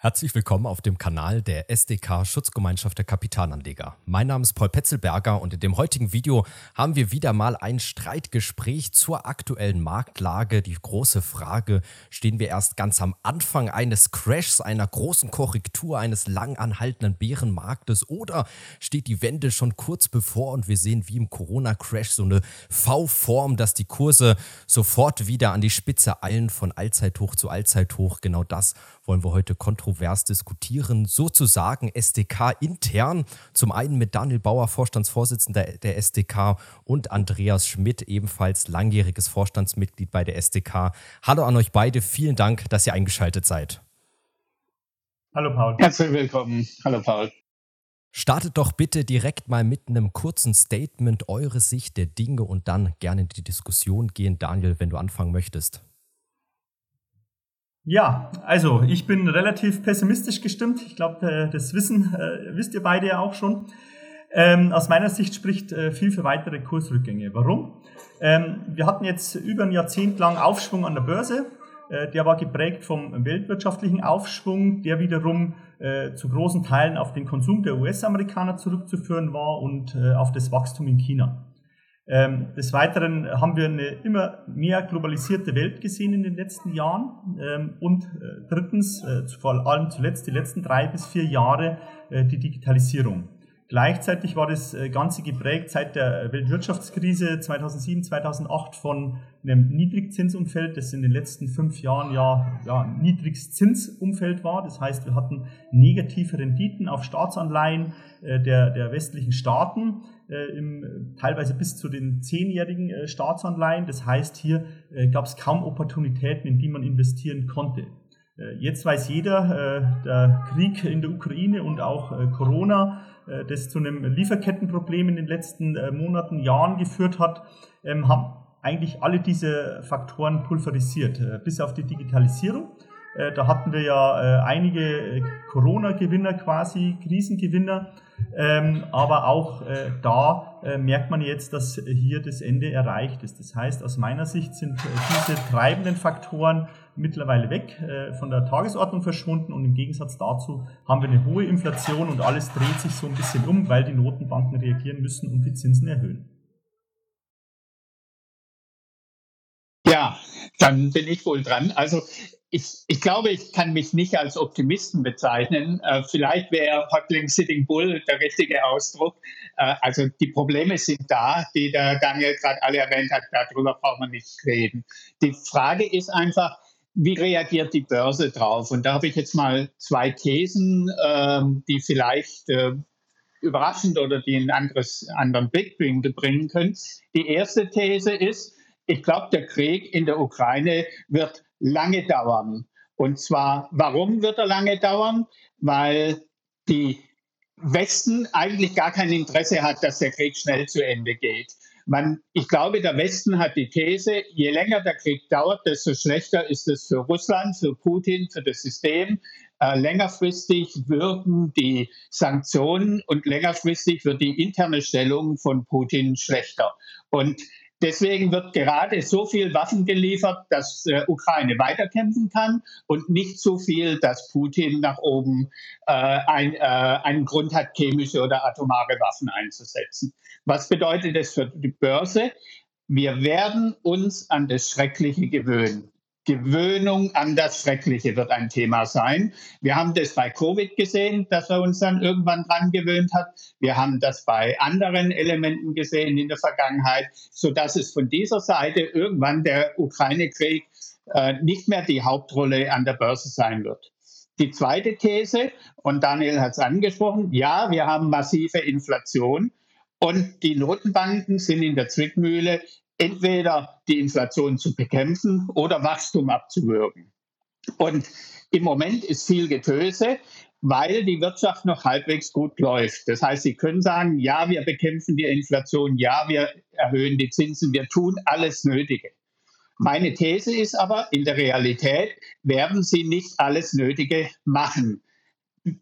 Herzlich willkommen auf dem Kanal der SDK Schutzgemeinschaft der Kapitalanleger. Mein Name ist Paul Petzelberger und in dem heutigen Video haben wir wieder mal ein Streitgespräch zur aktuellen Marktlage. Die große Frage, stehen wir erst ganz am Anfang eines Crashs, einer großen Korrektur, eines lang anhaltenden Bärenmarktes oder steht die Wende schon kurz bevor und wir sehen wie im Corona-Crash so eine V-Form, dass die Kurse sofort wieder an die Spitze eilen von Allzeithoch zu Allzeithoch. Genau das wollen wir heute kontrovers diskutieren, sozusagen SDK intern. Zum einen mit Daniel Bauer, Vorstandsvorsitzender der SDK und Andreas Schmidt, ebenfalls langjähriges Vorstandsmitglied bei der SDK. Hallo an euch beide, vielen Dank, dass ihr eingeschaltet seid. Hallo Paul. Herzlich willkommen. Hallo Paul. Startet doch bitte direkt mal mit einem kurzen Statement eure Sicht der Dinge und dann gerne in die Diskussion gehen. Daniel, wenn du anfangen möchtest. Ja, also ich bin relativ pessimistisch gestimmt. Ich glaube, äh, das Wissen äh, wisst ihr beide ja auch schon. Ähm, aus meiner Sicht spricht äh, viel für weitere Kursrückgänge. Warum? Ähm, wir hatten jetzt über ein Jahrzehnt lang Aufschwung an der Börse. Äh, der war geprägt vom weltwirtschaftlichen Aufschwung, der wiederum äh, zu großen Teilen auf den Konsum der US-Amerikaner zurückzuführen war und auf das Wachstum in China. Ähm, des Weiteren haben wir eine immer mehr globalisierte Welt gesehen in den letzten Jahren. Ähm, und äh, drittens, äh, vor allem zuletzt die letzten drei bis vier Jahre, äh, die Digitalisierung. Gleichzeitig war das äh, Ganze geprägt seit der Weltwirtschaftskrise 2007, 2008 von einem Niedrigzinsumfeld, das in den letzten fünf Jahren ja, ja Niedrigzinsumfeld war. Das heißt, wir hatten negative Renditen auf Staatsanleihen äh, der, der westlichen Staaten, äh, im, teilweise bis zu den zehnjährigen äh, Staatsanleihen. Das heißt, hier äh, gab es kaum Opportunitäten, in die man investieren konnte. Äh, jetzt weiß jeder, der Krieg in der Ukraine und auch Corona äh, das zu einem Lieferkettenproblem in den letzten äh, Monaten, Jahren geführt hat, ähm, haben eigentlich alle diese Faktoren pulverisiert, äh, bis auf die Digitalisierung. Da hatten wir ja einige Corona-Gewinner quasi, Krisengewinner, ähm, aber auch da merkt man jetzt, dass hier das Ende erreicht ist. Das heißt, aus meiner Sicht sind diese treibenden Faktoren mittlerweile weg, äh, von der Tagesordnung verschwunden und im Gegensatz dazu haben wir eine hohe Inflation und alles dreht sich so ein bisschen um, weil die Notenbanken reagieren müssen und die Zinsen erhöhen. Ja, dann bin ich wohl dran. Also ich, ich glaube, ich kann mich nicht als Optimisten bezeichnen. Äh, vielleicht wäre Hotling Sitting Bull der richtige Ausdruck. Äh, also die Probleme sind da, die der Daniel gerade alle erwähnt hat. Darüber braucht man nicht reden. Die Frage ist einfach, wie reagiert die Börse drauf? Und da habe ich jetzt mal zwei Thesen, ähm, die vielleicht äh, überraschend oder die einen anderes, anderen Blickwinkel bringen können. Die erste These ist, ich glaube, der Krieg in der Ukraine wird lange dauern. Und zwar, warum wird er lange dauern? Weil die Westen eigentlich gar kein Interesse hat, dass der Krieg schnell zu Ende geht. Man, ich glaube, der Westen hat die These, je länger der Krieg dauert, desto schlechter ist es für Russland, für Putin, für das System. Äh, längerfristig wirken die Sanktionen und längerfristig wird die interne Stellung von Putin schlechter. Und Deswegen wird gerade so viel Waffen geliefert, dass äh, Ukraine weiterkämpfen kann und nicht so viel, dass Putin nach oben äh, ein, äh, einen Grund hat, chemische oder atomare Waffen einzusetzen. Was bedeutet das für die Börse? Wir werden uns an das Schreckliche gewöhnen. Gewöhnung an das Schreckliche wird ein Thema sein. Wir haben das bei Covid gesehen, dass er uns dann irgendwann dran gewöhnt hat. Wir haben das bei anderen Elementen gesehen in der Vergangenheit, sodass es von dieser Seite irgendwann der Ukraine-Krieg äh, nicht mehr die Hauptrolle an der Börse sein wird. Die zweite These, und Daniel hat es angesprochen, ja, wir haben massive Inflation. Und die Notenbanken sind in der Zwickmühle, entweder die Inflation zu bekämpfen oder Wachstum abzuwürgen. Und im Moment ist viel Getöse, weil die Wirtschaft noch halbwegs gut läuft. Das heißt, Sie können sagen, ja, wir bekämpfen die Inflation, ja, wir erhöhen die Zinsen, wir tun alles Nötige. Meine These ist aber, in der Realität werden Sie nicht alles Nötige machen.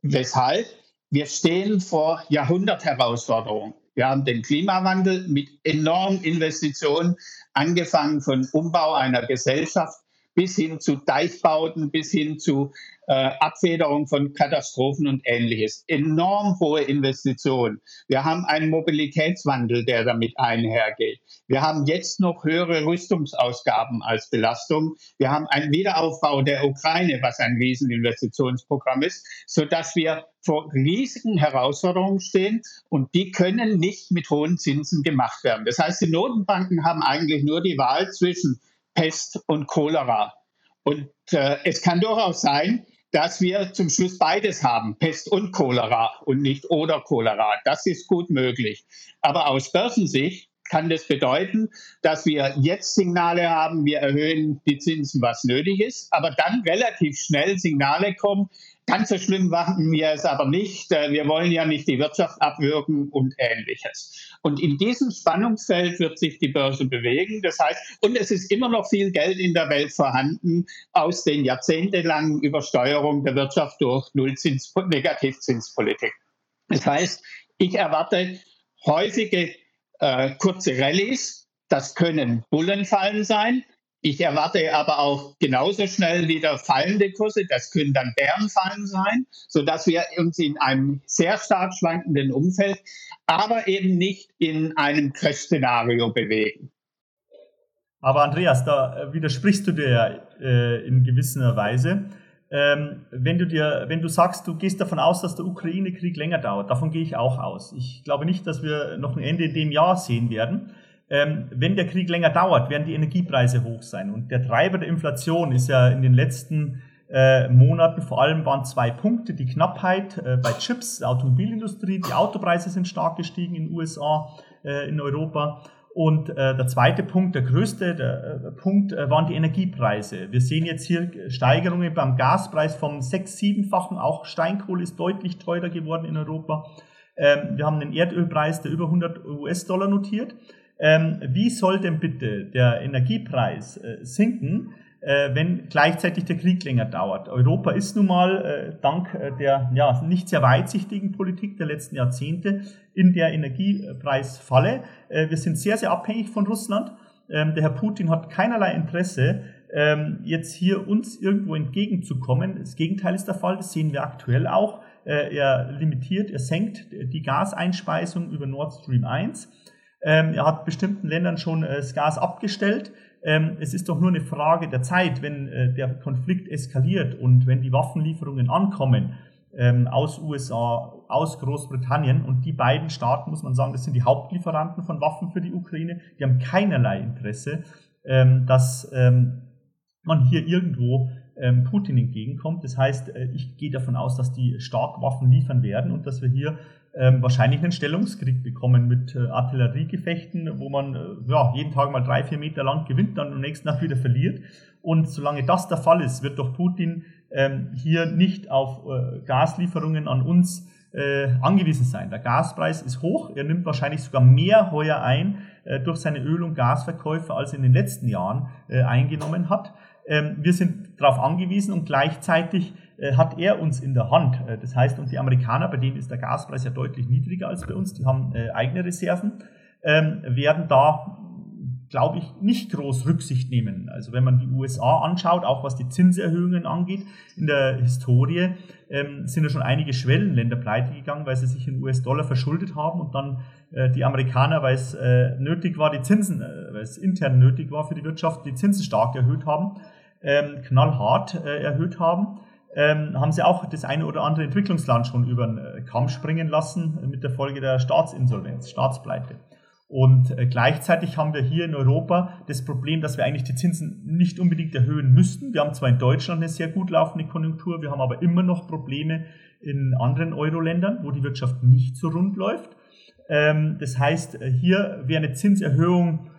Weshalb? Wir stehen vor Jahrhundertherausforderungen. Wir haben den Klimawandel mit enormen Investitionen, angefangen von Umbau einer Gesellschaft bis hin zu Deichbauten, bis hin zu äh, Abfederung von Katastrophen und ähnliches. Enorm hohe Investitionen. Wir haben einen Mobilitätswandel, der damit einhergeht. Wir haben jetzt noch höhere Rüstungsausgaben als Belastung. Wir haben einen Wiederaufbau der Ukraine, was ein Rieseninvestitionsprogramm ist, sodass wir vor riesigen Herausforderungen stehen und die können nicht mit hohen Zinsen gemacht werden. Das heißt, die Notenbanken haben eigentlich nur die Wahl zwischen Pest und Cholera. Und äh, es kann durchaus sein, dass wir zum Schluss beides haben, Pest und Cholera und nicht oder Cholera. Das ist gut möglich. Aber aus Börsensicht kann das bedeuten, dass wir jetzt Signale haben, wir erhöhen die Zinsen, was nötig ist, aber dann relativ schnell Signale kommen, Ganz so schlimm machen wir es aber nicht. Äh, wir wollen ja nicht die Wirtschaft abwürgen und ähnliches. Und in diesem Spannungsfeld wird sich die Börse bewegen. Das heißt, und es ist immer noch viel Geld in der Welt vorhanden aus den jahrzehntelangen Übersteuerung der Wirtschaft durch Nullzins, Negativzinspolitik. Das heißt, ich erwarte häufige äh, kurze Rallyes. Das können Bullenfallen sein. Ich erwarte aber auch genauso schnell wieder fallende Kurse. Das können dann Bärenfallen sein, sodass wir uns in einem sehr stark schwankenden Umfeld, aber eben nicht in einem Crash-Szenario bewegen. Aber Andreas, da widersprichst du dir ja äh, in gewisser Weise. Ähm, wenn du dir, wenn du sagst, du gehst davon aus, dass der Ukraine-Krieg länger dauert, davon gehe ich auch aus. Ich glaube nicht, dass wir noch ein Ende in dem Jahr sehen werden ähm, wenn der Krieg länger dauert, werden die Energiepreise hoch sein. Und der Treiber der Inflation ist ja in den letzten äh, Monaten vor allem waren zwei Punkte. Die Knappheit äh, bei Chips, der Automobilindustrie, die Autopreise sind stark gestiegen in den USA, äh, in Europa. Und äh, der zweite Punkt, der größte der, äh, Punkt, äh, waren die Energiepreise. Wir sehen jetzt hier Steigerungen beim Gaspreis vom sechs-, siebenfachen. Auch Steinkohle ist deutlich teurer geworden in Europa. Ähm, wir haben einen Erdölpreis, der über 100 US-Dollar notiert. Ähm, wie soll denn bitte der Energiepreis äh, sinken, äh, wenn gleichzeitig der Krieg länger dauert? Europa ist nun mal äh, dank äh, der ja, nicht sehr weitsichtigen Politik der letzten Jahrzehnte in der Energiepreisfalle. Äh, wir sind sehr, sehr abhängig von Russland. Ähm, der Herr Putin hat keinerlei Interesse, ähm, jetzt hier uns irgendwo entgegenzukommen. Das Gegenteil ist der Fall, das sehen wir aktuell auch. Äh, er limitiert, er senkt die Gaseinspeisung über Nord Stream 1. Ähm, er hat bestimmten Ländern schon äh, das Gas abgestellt. Ähm, es ist doch nur eine Frage der Zeit, wenn äh, der Konflikt eskaliert und wenn die Waffenlieferungen ankommen ähm, aus USA, aus Großbritannien und die beiden Staaten, muss man sagen, das sind die Hauptlieferanten von Waffen für die Ukraine, die haben keinerlei Interesse, ähm, dass ähm, man hier irgendwo ähm, Putin entgegenkommt. Das heißt, äh, ich gehe davon aus, dass die stark Waffen liefern werden und dass wir hier ähm, wahrscheinlich einen Stellungskrieg bekommen mit äh, Artilleriegefechten, wo man äh, ja, jeden Tag mal drei, vier Meter lang gewinnt, dann am nächsten Tag wieder verliert. Und solange das der Fall ist, wird doch Putin ähm, hier nicht auf äh, Gaslieferungen an uns äh, angewiesen sein. Der Gaspreis ist hoch, er nimmt wahrscheinlich sogar mehr heuer ein äh, durch seine Öl- und Gasverkäufe, als er in den letzten Jahren äh, eingenommen hat. Ähm, wir sind darauf angewiesen und gleichzeitig hat er uns in der Hand. Äh, das heißt, und die Amerikaner, bei denen ist der Gaspreis ja deutlich niedriger als bei uns, die haben äh, eigene Reserven, ähm, werden da glaube ich, nicht groß Rücksicht nehmen. Also wenn man die USA anschaut, auch was die Zinserhöhungen angeht, in der Historie ähm, sind ja schon einige Schwellenländer pleite gegangen, weil sie sich in US-Dollar verschuldet haben und dann äh, die Amerikaner, weil es äh, nötig war, die Zinsen, äh, weil es intern nötig war für die Wirtschaft, die Zinsen stark erhöht haben, ähm, knallhart äh, erhöht haben ähm, haben sie auch das eine oder andere Entwicklungsland schon über den äh, Kamm springen lassen äh, mit der Folge der Staatsinsolvenz, Staatspleite. Und äh, gleichzeitig haben wir hier in Europa das Problem, dass wir eigentlich die Zinsen nicht unbedingt erhöhen müssten. Wir haben zwar in Deutschland eine sehr gut laufende Konjunktur, wir haben aber immer noch Probleme in anderen Euro-Ländern, wo die Wirtschaft nicht so rund läuft. Ähm, das heißt, hier wäre eine Zinserhöhung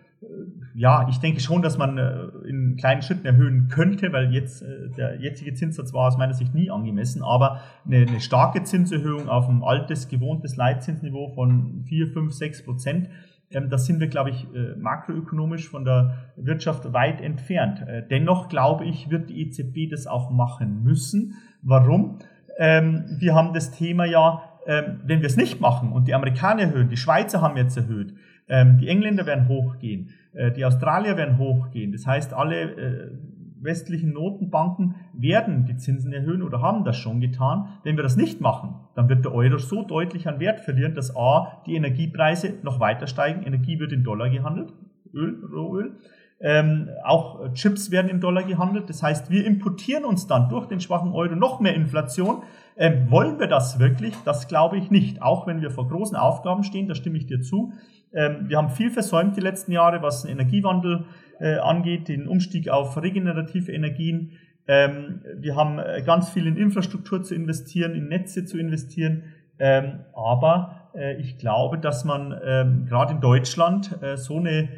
ja, ich denke schon, dass man äh, in kleinen Schritten erhöhen könnte, weil jetzt äh, der jetzige Zinssatz war aus meiner Sicht nie angemessen, aber eine, eine starke Zinserhöhung auf ein altes, gewohntes Leitzinsniveau von 4, 5, 6 Prozent, ähm, da sind wir, glaube ich, äh, makroökonomisch von der Wirtschaft weit entfernt. Dennoch, glaube ich, wird die EZB das auch machen müssen. Warum? Ähm, wir haben das Thema ja, ähm, wenn wir es nicht machen und die Amerikaner erhöhen, die Schweizer haben jetzt erhöht, die Engländer werden hochgehen, äh, die Australier werden hochgehen. Das heißt, alle äh, westlichen Notenbanken werden die Zinsen erhöhen oder haben das schon getan. Wenn wir das nicht machen, dann wird der Euro so deutlich an Wert verlieren, dass A, die Energiepreise noch weiter steigen. Energie wird in Dollar gehandelt, Öl, Rohöl. Ähm, auch Chips werden in Dollar gehandelt. Das heißt, wir importieren uns dann durch den schwachen Euro noch mehr Inflation. Ähm, wollen wir das wirklich? Das glaube ich nicht. Auch wenn wir vor großen Aufgaben stehen, da stimme ich dir zu. Ähm, wir haben viel versäumt die letzten Jahre, was den Energiewandel äh, angeht, den Umstieg auf regenerative Energien. Ähm, wir haben äh, ganz viel in Infrastruktur zu investieren, in Netze zu investieren. Ähm, aber äh, ich glaube, dass man ähm, gerade in Deutschland äh, so eine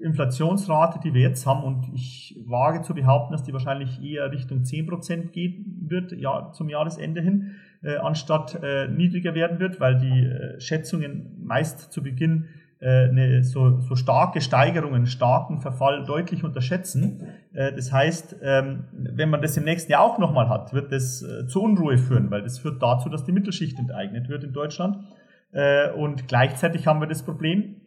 Inflationsrate, die wir jetzt haben, und ich wage zu behaupten, dass die wahrscheinlich eher Richtung 10% gehen wird, ja, zum Jahresende hin, äh, anstatt äh, niedriger werden wird, weil die äh, Schätzungen meist zu Beginn äh, eine so, so starke Steigerungen, starken Verfall deutlich unterschätzen. Äh, das heißt, ähm, wenn man das im nächsten Jahr auch nochmal hat, wird das äh, zu Unruhe führen, weil das führt dazu, dass die Mittelschicht enteignet wird in Deutschland. Und gleichzeitig haben wir das Problem,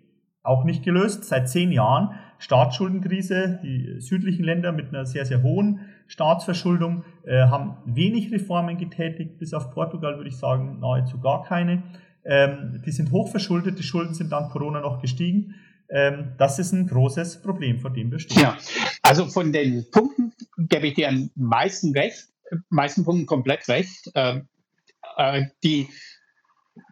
auch nicht gelöst. Seit zehn Jahren Staatsschuldenkrise. Die südlichen Länder mit einer sehr, sehr hohen Staatsverschuldung äh, haben wenig Reformen getätigt, bis auf Portugal würde ich sagen nahezu gar keine. Ähm, die sind hochverschuldet, die Schulden sind dank Corona noch gestiegen. Ähm, das ist ein großes Problem, vor dem wir stehen. Ja, also von den Punkten gebe ich dir am meisten recht, meisten Punkten komplett recht. Ähm, äh, die,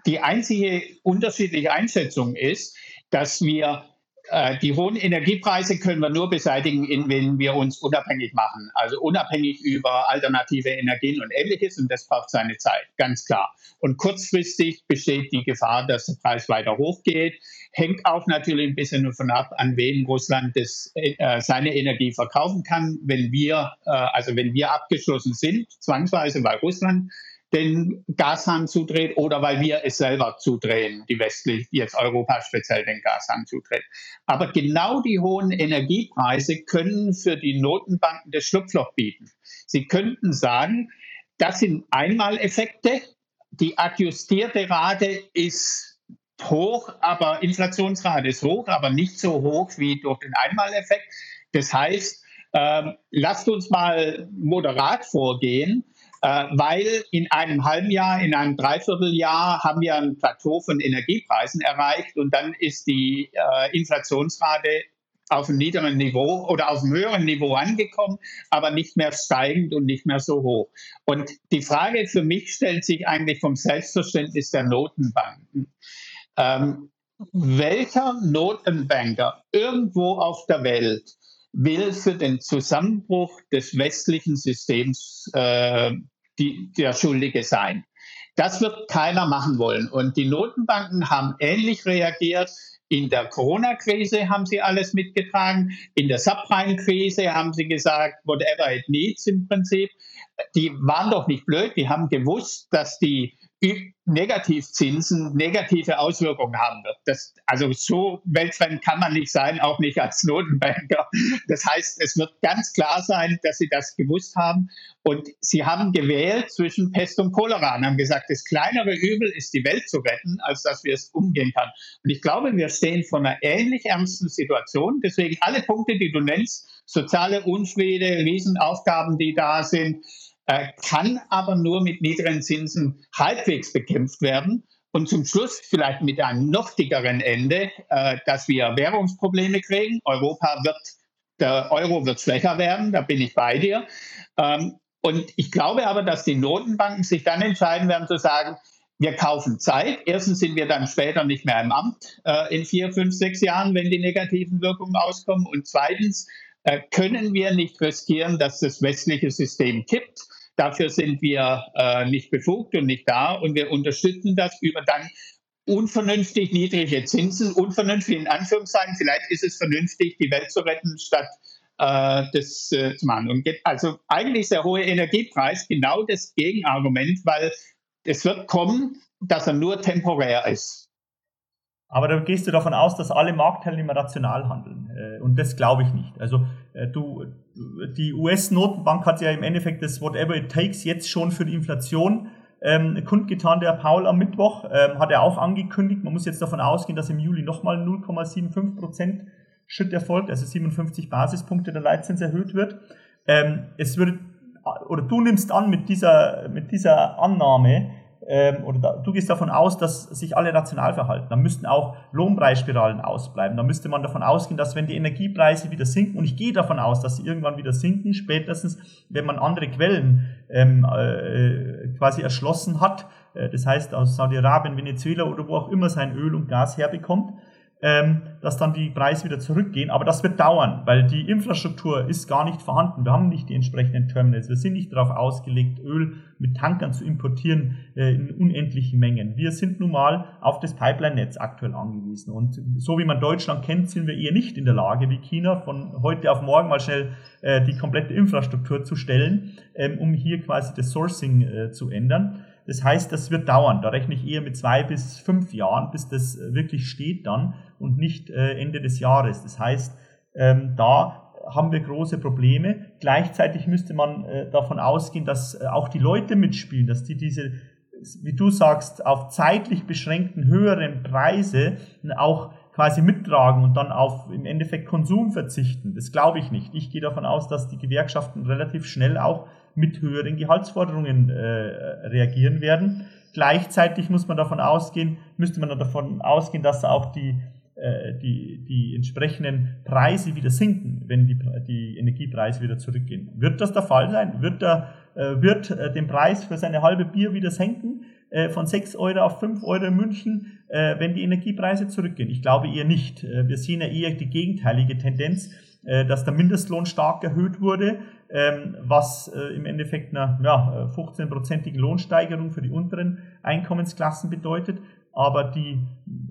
die einzige unterschiedliche Einschätzung ist, dass wir äh, die hohen Energiepreise können wir nur beseitigen, wenn wir uns unabhängig machen. Also unabhängig über alternative Energien und ähnliches. Und das braucht seine Zeit, ganz klar. Und kurzfristig besteht die Gefahr, dass der Preis weiter hochgeht. Hängt auch natürlich ein bisschen davon ab, an wen Russland das, äh, seine Energie verkaufen kann. Wenn wir, äh, also wenn wir abgeschlossen sind, zwangsweise bei Russland, den Gashahn zudreht oder weil wir es selber zudrehen, die westlich, jetzt Europa speziell den Gashahn zudreht. Aber genau die hohen Energiepreise können für die Notenbanken das Schlupfloch bieten. Sie könnten sagen, das sind Einmaleffekte. Die adjustierte Rate ist hoch, aber Inflationsrate ist hoch, aber nicht so hoch wie durch den Einmaleffekt. Das heißt, äh, lasst uns mal moderat vorgehen weil in einem halben Jahr, in einem Dreivierteljahr haben wir ein Plateau von Energiepreisen erreicht und dann ist die äh, Inflationsrate auf einem niederen Niveau oder auf einem höheren Niveau angekommen, aber nicht mehr steigend und nicht mehr so hoch. Und die Frage für mich stellt sich eigentlich vom Selbstverständnis der Notenbanken. Ähm, welcher Notenbanker irgendwo auf der Welt will für den Zusammenbruch des westlichen Systems äh, die, der Schuldige sein. Das wird keiner machen wollen. Und die Notenbanken haben ähnlich reagiert. In der Corona-Krise haben sie alles mitgetragen. In der Subprime-Krise haben sie gesagt, whatever it needs im Prinzip. Die waren doch nicht blöd. Die haben gewusst, dass die Negativzinsen negative Auswirkungen haben wird. Das, also so weltfremd kann man nicht sein, auch nicht als Notenbanker. Das heißt, es wird ganz klar sein, dass sie das gewusst haben. Und sie haben gewählt zwischen Pest und Cholera und haben gesagt, das kleinere Übel ist die Welt zu retten, als dass wir es umgehen können. Und ich glaube, wir stehen vor einer ähnlich ernsten Situation. Deswegen alle Punkte, die du nennst, soziale Unfriede, Riesenaufgaben, die da sind, äh, kann aber nur mit niedrigen Zinsen halbwegs bekämpft werden. Und zum Schluss vielleicht mit einem noch dickeren Ende, äh, dass wir Währungsprobleme kriegen. Europa wird, der Euro wird schwächer werden, da bin ich bei dir. Ähm, und ich glaube aber, dass die Notenbanken sich dann entscheiden werden zu sagen, wir kaufen Zeit. Erstens sind wir dann später nicht mehr im Amt äh, in vier, fünf, sechs Jahren, wenn die negativen Wirkungen auskommen. Und zweitens äh, können wir nicht riskieren, dass das westliche System kippt. Dafür sind wir äh, nicht befugt und nicht da und wir unterstützen das über dann unvernünftig niedrige Zinsen, unvernünftig in Anführungszeichen. Vielleicht ist es vernünftig, die Welt zu retten, statt äh, das äh, zu machen. Und also eigentlich ist der hohe Energiepreis genau das Gegenargument, weil es wird kommen, dass er nur temporär ist. Aber da gehst du davon aus, dass alle Marktteilnehmer rational handeln. Äh, und das glaube ich nicht. Also äh, du, die US-Notenbank hat ja im Endeffekt das Whatever it takes jetzt schon für die Inflation ähm, kundgetan. Der Paul am Mittwoch ähm, hat er auch angekündigt. Man muss jetzt davon ausgehen, dass im Juli nochmal 0,75 Prozent Schritt erfolgt, also 57 Basispunkte der Leitzins erhöht wird. ähm, es würde, oder du nimmst an mit dieser, mit dieser Annahme, ähm, oder da, du gehst davon aus, dass sich alle rational verhalten. Dann müssten auch Lohnpreisspiralen ausbleiben. Da müsste man davon ausgehen, dass wenn die Energiepreise wieder sinken, und ich gehe davon aus, dass sie irgendwann wieder sinken, spätestens wenn man andere Quellen ähm, äh, quasi erschlossen hat, äh, das heißt aus Saudi-Arabien, Venezuela oder wo auch immer sein Öl und Gas herbekommt, ähm, dass dann die Preise wieder zurückgehen. Aber das wird dauern, weil die Infrastruktur ist gar nicht vorhanden. Wir haben nicht die entsprechenden Terminals. Wir sind nicht darauf ausgelegt, Öl mit Tankern zu importieren äh, in unendlichen Mengen. Wir sind nun mal auf das Pipeline-Netz aktuell angewiesen. Und so wie man Deutschland kennt, sind wir eher nicht in der Lage, wie China, von heute auf morgen mal schnell äh, die komplette Infrastruktur zu stellen, ähm, um hier quasi das Sourcing äh, zu ändern. Das heißt, das wird dauern. Da rechne ich eher mit zwei bis fünf Jahren, bis das äh, wirklich steht dann und nicht äh, Ende des Jahres. Das heißt, ähm, da haben wir große Probleme. Gleichzeitig müsste man äh, davon ausgehen, dass auch die Leute mitspielen, dass die diese, wie du sagst, auf zeitlich beschränkten höheren Preise auch quasi mittragen und dann auf im Endeffekt Konsum verzichten. Das glaube ich nicht. Ich gehe davon aus, dass die Gewerkschaften relativ schnell auch mit höheren Gehaltsforderungen äh, reagieren werden. Gleichzeitig muss man davon ausgehen, müsste man davon ausgehen, dass auch die, äh, die, die entsprechenden Preise wieder sinken, wenn die, die Energiepreise wieder zurückgehen. Wird das der Fall sein? Wird, der, äh, wird äh, den Preis für seine halbe Bier wieder senken? Äh, von 6 Euro auf 5 Euro in München, äh, wenn die Energiepreise zurückgehen? Ich glaube eher nicht. Äh, wir sehen ja eher die gegenteilige Tendenz, dass der Mindestlohn stark erhöht wurde, ähm, was im Endeffekt eine ja, 15-prozentige Lohnsteigerung für die unteren Einkommensklassen bedeutet. Aber die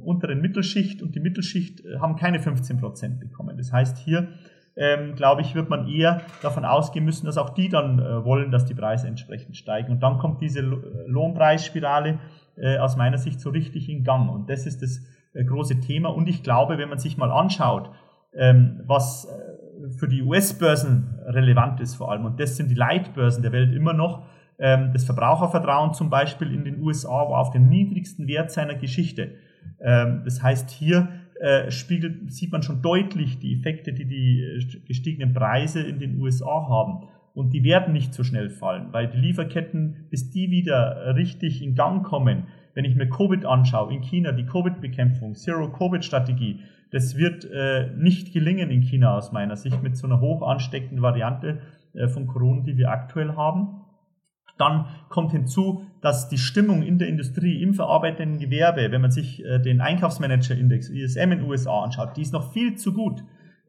unteren Mittelschicht und die Mittelschicht haben keine 15 Prozent bekommen. Das heißt, hier ähm, glaube ich, wird man eher davon ausgehen müssen, dass auch die dann äh, wollen, dass die Preise entsprechend steigen. Und dann kommt diese Lohnpreisspirale äh, aus meiner Sicht so richtig in Gang. Und das ist das äh, große Thema. Und ich glaube, wenn man sich mal anschaut, ähm, was äh, für die US-Börsen relevant ist vor allem, und das sind die Leitbörsen der Welt immer noch, ähm, das Verbrauchervertrauen zum Beispiel in den USA war auf dem niedrigsten Wert seiner Geschichte. Ähm, das heißt, hier äh, spiegelt, sieht man schon deutlich die Effekte, die die äh, gestiegenen Preise in den USA haben. Und die werden nicht so schnell fallen, weil die Lieferketten, bis die wieder richtig in Gang kommen, wenn ich mir Covid anschaue, in China die Covid-Bekämpfung, Zero-Covid-Strategie, das wird äh, nicht gelingen in China aus meiner Sicht mit so einer hoch ansteckenden Variante äh, von Corona, die wir aktuell haben. Dann kommt hinzu, dass die Stimmung in der Industrie, im verarbeitenden Gewerbe, wenn man sich äh, den Einkaufsmanager-Index, ISM in den USA anschaut, die ist noch viel zu gut.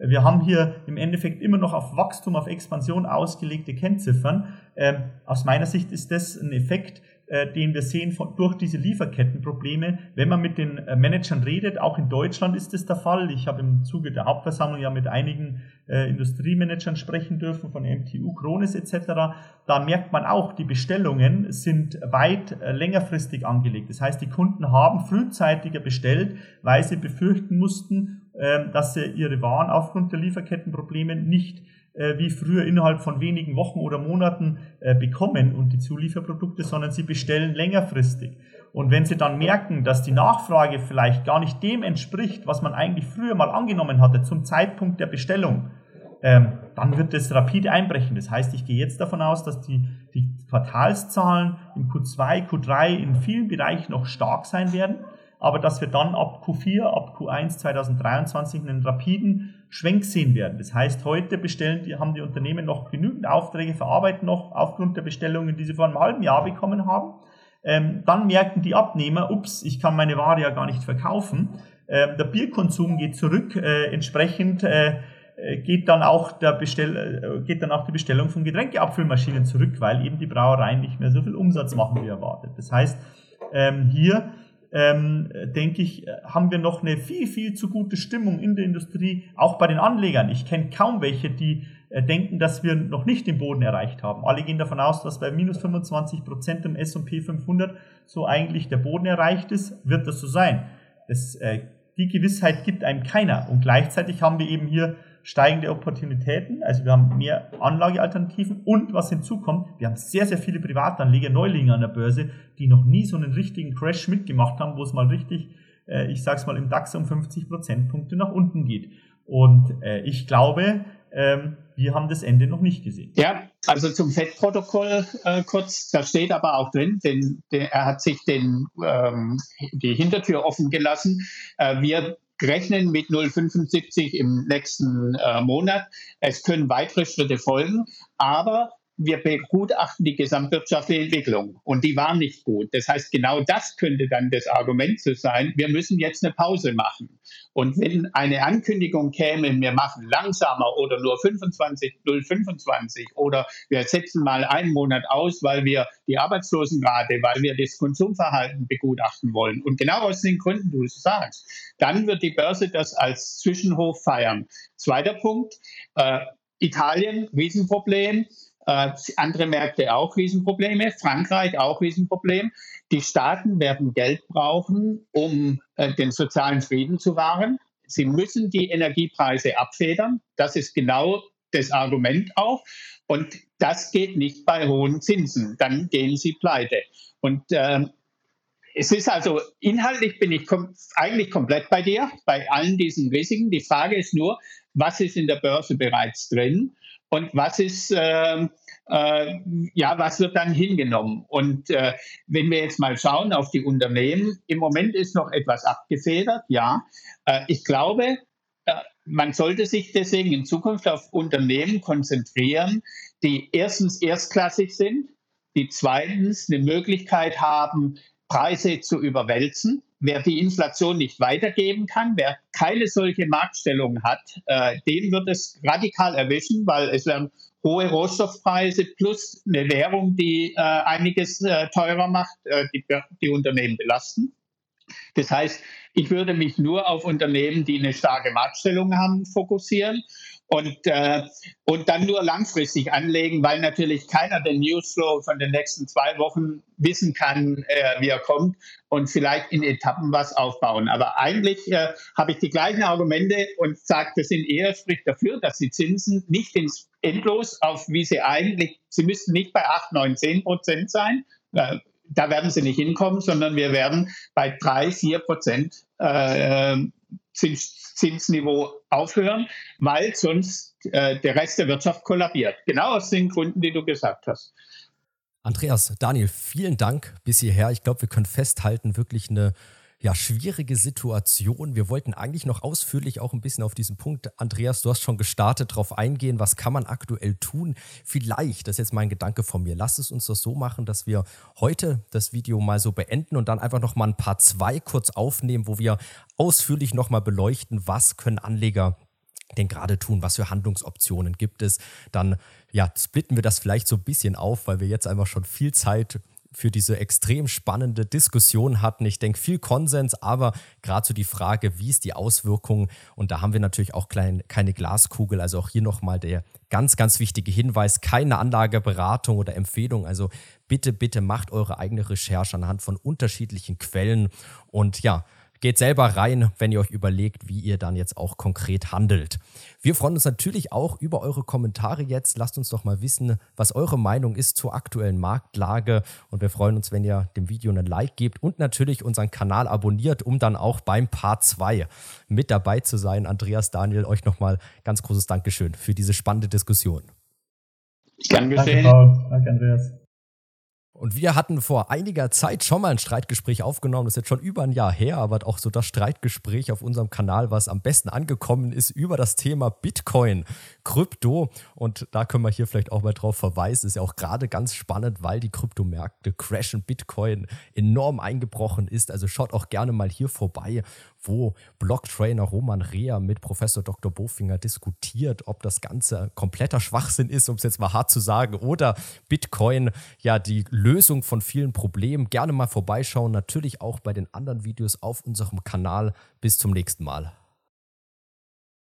Wir haben hier im Endeffekt immer noch auf Wachstum, auf Expansion ausgelegte Kennziffern. Ähm, aus meiner Sicht ist das ein Effekt, äh, den wir sehen von, durch diese Lieferkettenprobleme. Wenn man mit den äh, Managern redet, auch in Deutschland ist das der Fall. Ich habe im Zuge der Hauptversammlung ja mit einigen äh, Industriemanagern sprechen dürfen, von MTU, Kronis etc. Da merkt man auch, die Bestellungen sind weit äh, längerfristig angelegt. Das heißt, die Kunden haben frühzeitiger bestellt, weil sie befürchten mussten, dass sie ihre Waren aufgrund der Lieferkettenprobleme nicht äh, wie früher innerhalb von wenigen Wochen oder Monaten äh, bekommen und die Zulieferprodukte, sondern sie bestellen längerfristig. Und wenn sie dann merken, dass die Nachfrage vielleicht gar nicht dem entspricht, was man eigentlich früher mal angenommen hatte zum Zeitpunkt der Bestellung, ähm, dann wird das rapide einbrechen. Das heißt, ich gehe jetzt davon aus, dass die, die Quartalszahlen im Q2, Q3 in vielen Bereichen noch stark sein werden aber dass wir dann ab Q4, ab Q1 2023 einen rapiden Schwenk sehen werden. Das heißt, heute bestellen die, haben die Unternehmen noch genügend Aufträge, verarbeiten noch aufgrund der Bestellungen, die sie vor einem halben Jahr bekommen haben. Ähm, dann merken die Abnehmer, ups, ich kann meine Ware ja gar nicht verkaufen. Ähm, der Bierkonsum geht zurück, äh, entsprechend äh, äh geht dann auch der Bestell, äh, geht dann auch die Bestellung von Getränkeabfüllmaschinen zurück, weil eben die Brauereien nicht mehr so viel Umsatz machen wie erwartet. Das heißt, ähm, hier ähm, denke ich, haben wir noch eine viel, viel zu gute Stimmung in der Industrie, auch bei den Anlegern. Ich kenne kaum welche, die äh, denken, dass wir noch nicht den Boden erreicht haben. Alle gehen davon aus, dass bei minus 25 Prozent im S&P 500 so eigentlich der Boden erreicht ist. Wird das so sein? Das, äh, die Gewissheit gibt einem keiner. Und gleichzeitig haben wir eben hier steigende Opportunitäten, also wir haben mehr Anlagealternativen und was hinzukommt, wir haben sehr, sehr viele Privatanleger, Neulinge an der Börse, die noch nie so einen richtigen Crash mitgemacht haben, wo es mal richtig, äh, ich sag's mal, im DAX um 50 Prozentpunkte nach unten geht. Und äh, ich glaube, ähm, wir haben das Ende noch nicht gesehen. Ja, also zum FED-Protokoll äh, kurz, da steht aber auch drin, denn, denn er hat sich den, ähm, die Hintertür offen gelassen. Äh, wir rechnen mit 0,75 im nächsten äh, Monat. Es können weitere Schritte folgen, aber wir begutachten die gesamtwirtschaftliche Entwicklung und die war nicht gut. Das heißt, genau das könnte dann das Argument zu sein, wir müssen jetzt eine Pause machen. Und wenn eine Ankündigung käme, wir machen langsamer oder nur 25, 025 oder wir setzen mal einen Monat aus, weil wir die Arbeitslosenrate, weil wir das Konsumverhalten begutachten wollen. Und genau aus den Gründen, du sagst, dann wird die Börse das als Zwischenhof feiern. Zweiter Punkt, äh, Italien, Riesenproblem. Äh, andere Märkte auch Riesenprobleme, Frankreich auch Riesenproblem. Die Staaten werden Geld brauchen, um äh, den sozialen Frieden zu wahren. Sie müssen die Energiepreise abfedern. Das ist genau das Argument auch. Und das geht nicht bei hohen Zinsen. Dann gehen sie pleite. Und äh, es ist also, inhaltlich bin ich kom eigentlich komplett bei dir, bei allen diesen Risiken. Die Frage ist nur, was ist in der Börse bereits drin? Und was ist, äh, äh, ja, was wird dann hingenommen? Und äh, wenn wir jetzt mal schauen auf die Unternehmen, im Moment ist noch etwas abgefedert, ja. Äh, ich glaube, äh, man sollte sich deswegen in Zukunft auf Unternehmen konzentrieren, die erstens erstklassig sind, die zweitens eine Möglichkeit haben, Preise zu überwälzen. Wer die Inflation nicht weitergeben kann, wer keine solche Marktstellung hat, äh, den wird es radikal erwischen, weil es werden hohe Rohstoffpreise plus eine Währung, die äh, einiges äh, teurer macht, äh, die, die Unternehmen belasten. Das heißt, ich würde mich nur auf Unternehmen, die eine starke Marktstellung haben, fokussieren und, äh, und dann nur langfristig anlegen, weil natürlich keiner den Newsflow von den nächsten zwei Wochen wissen kann, äh, wie er kommt und vielleicht in Etappen was aufbauen. Aber eigentlich äh, habe ich die gleichen Argumente und sage, das sind eher spricht dafür, dass die Zinsen nicht ins Endlos auf, wie sie eigentlich, sie müssten nicht bei 8, 9, 10 Prozent sein. Äh, da werden sie nicht hinkommen, sondern wir werden bei 3, 4 Prozent äh, Zins, Zinsniveau aufhören, weil sonst äh, der Rest der Wirtschaft kollabiert. Genau aus den Gründen, die du gesagt hast. Andreas, Daniel, vielen Dank bis hierher. Ich glaube, wir können festhalten, wirklich eine ja, schwierige Situation. Wir wollten eigentlich noch ausführlich auch ein bisschen auf diesen Punkt, Andreas, du hast schon gestartet, darauf eingehen, was kann man aktuell tun. Vielleicht, das ist jetzt mein Gedanke von mir, lass es uns das so machen, dass wir heute das Video mal so beenden und dann einfach noch mal ein paar zwei kurz aufnehmen, wo wir ausführlich noch mal beleuchten, was können Anleger denn gerade tun? Was für Handlungsoptionen gibt es? Dann ja, splitten wir das vielleicht so ein bisschen auf, weil wir jetzt einfach schon viel Zeit für diese extrem spannende Diskussion hatten. Ich denke, viel Konsens, aber gerade so die Frage, wie ist die Auswirkung? Und da haben wir natürlich auch klein, keine Glaskugel. Also auch hier nochmal der ganz, ganz wichtige Hinweis, keine Anlageberatung oder Empfehlung. Also bitte, bitte macht eure eigene Recherche anhand von unterschiedlichen Quellen. Und ja, Geht selber rein, wenn ihr euch überlegt, wie ihr dann jetzt auch konkret handelt. Wir freuen uns natürlich auch über eure Kommentare jetzt. Lasst uns doch mal wissen, was eure Meinung ist zur aktuellen Marktlage. Und wir freuen uns, wenn ihr dem Video einen Like gebt und natürlich unseren Kanal abonniert, um dann auch beim Part 2 mit dabei zu sein. Andreas, Daniel, euch nochmal ganz großes Dankeschön für diese spannende Diskussion. Gern geschehen. Danke, Paul. Danke, Andreas. Und wir hatten vor einiger Zeit schon mal ein Streitgespräch aufgenommen, das ist jetzt schon über ein Jahr her, aber auch so das Streitgespräch auf unserem Kanal, was am besten angekommen ist, über das Thema Bitcoin, Krypto. Und da können wir hier vielleicht auch mal drauf verweisen. Ist ja auch gerade ganz spannend, weil die Kryptomärkte crashen, Bitcoin enorm eingebrochen ist. Also schaut auch gerne mal hier vorbei wo Blocktrainer Roman Rea mit Professor Dr. Bofinger diskutiert, ob das Ganze kompletter Schwachsinn ist, um es jetzt mal hart zu sagen, oder Bitcoin ja die Lösung von vielen Problemen. Gerne mal vorbeischauen, natürlich auch bei den anderen Videos auf unserem Kanal. Bis zum nächsten Mal.